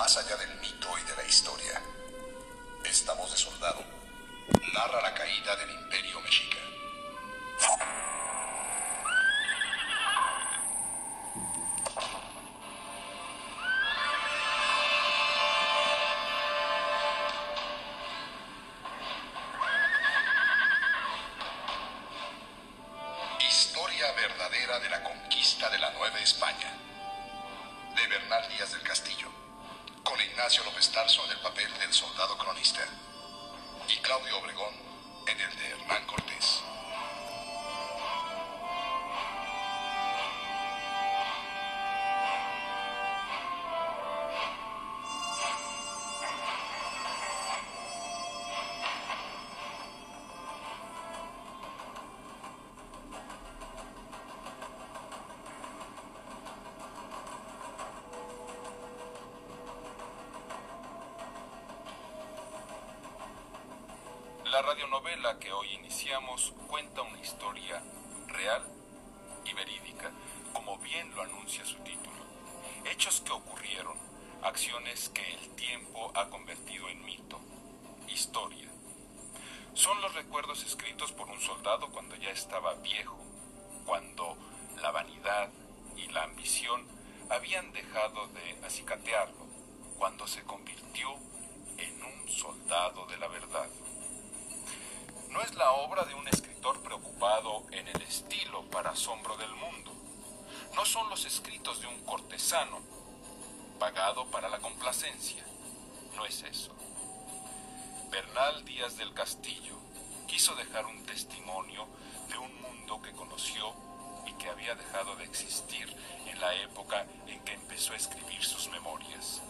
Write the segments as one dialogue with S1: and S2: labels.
S1: más allá del mito y de la historia. Esta voz de soldado narra la caída del imperio mexica. Historia verdadera de la conquista de la Nueva España. De Bernal Díaz del Castillo con Ignacio López Tarso en el papel del soldado cronista y Claudio Obregón
S2: La radionovela que hoy iniciamos cuenta una historia real y verídica, como bien lo anuncia su título. Hechos que ocurrieron, acciones que el tiempo ha convertido en mito, historia. Son los recuerdos escritos por un soldado cuando ya estaba viejo, cuando la vanidad y la ambición habían dejado de acicatearlo, cuando se convirtió en un soldado son los escritos de un cortesano pagado para la complacencia. No es eso. Bernal Díaz del Castillo quiso dejar un testimonio de un mundo que conoció y que había dejado de existir en la época en que empezó a escribir sus memorias.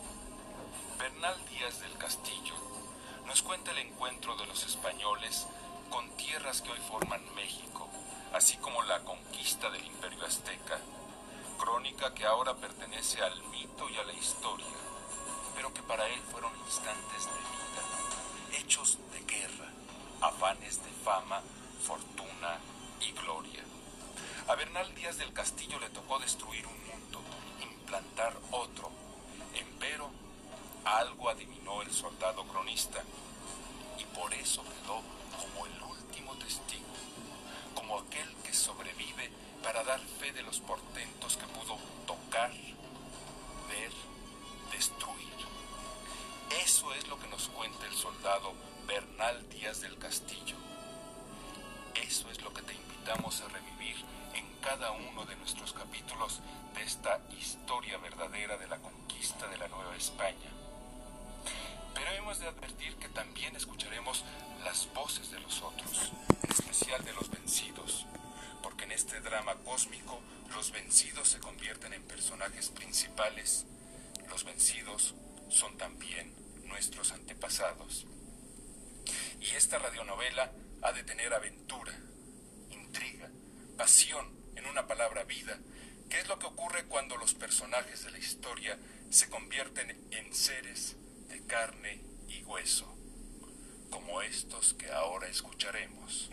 S2: Bernal Díaz del Castillo nos cuenta el encuentro de los españoles con tierras que hoy forman México, así como la conquista que ahora pertenece al mito y a la historia, pero que para él fueron instantes de vida, hechos de guerra, afanes de fama, fortuna y gloria. A Bernal Díaz del Castillo le tocó destruir un mundo, implantar otro, empero algo adivinó el soldado cronista y por eso quedó como el último testigo, para dar fe de los portentos que pudo tocar, ver, destruir. Eso es lo que nos cuenta el soldado Bernal Díaz del Castillo. Eso es lo que te invitamos a revivir en cada uno de nuestros capítulos de esta historia verdadera de la conquista de la Nueva España. Pero hemos de advertir que también escucharemos las voces de los otros, los vencidos se convierten en personajes principales, los vencidos son también nuestros antepasados. Y esta radionovela ha de tener aventura, intriga, pasión, en una palabra vida, que es lo que ocurre cuando los personajes de la historia se convierten en seres de carne y hueso, como estos que ahora escucharemos.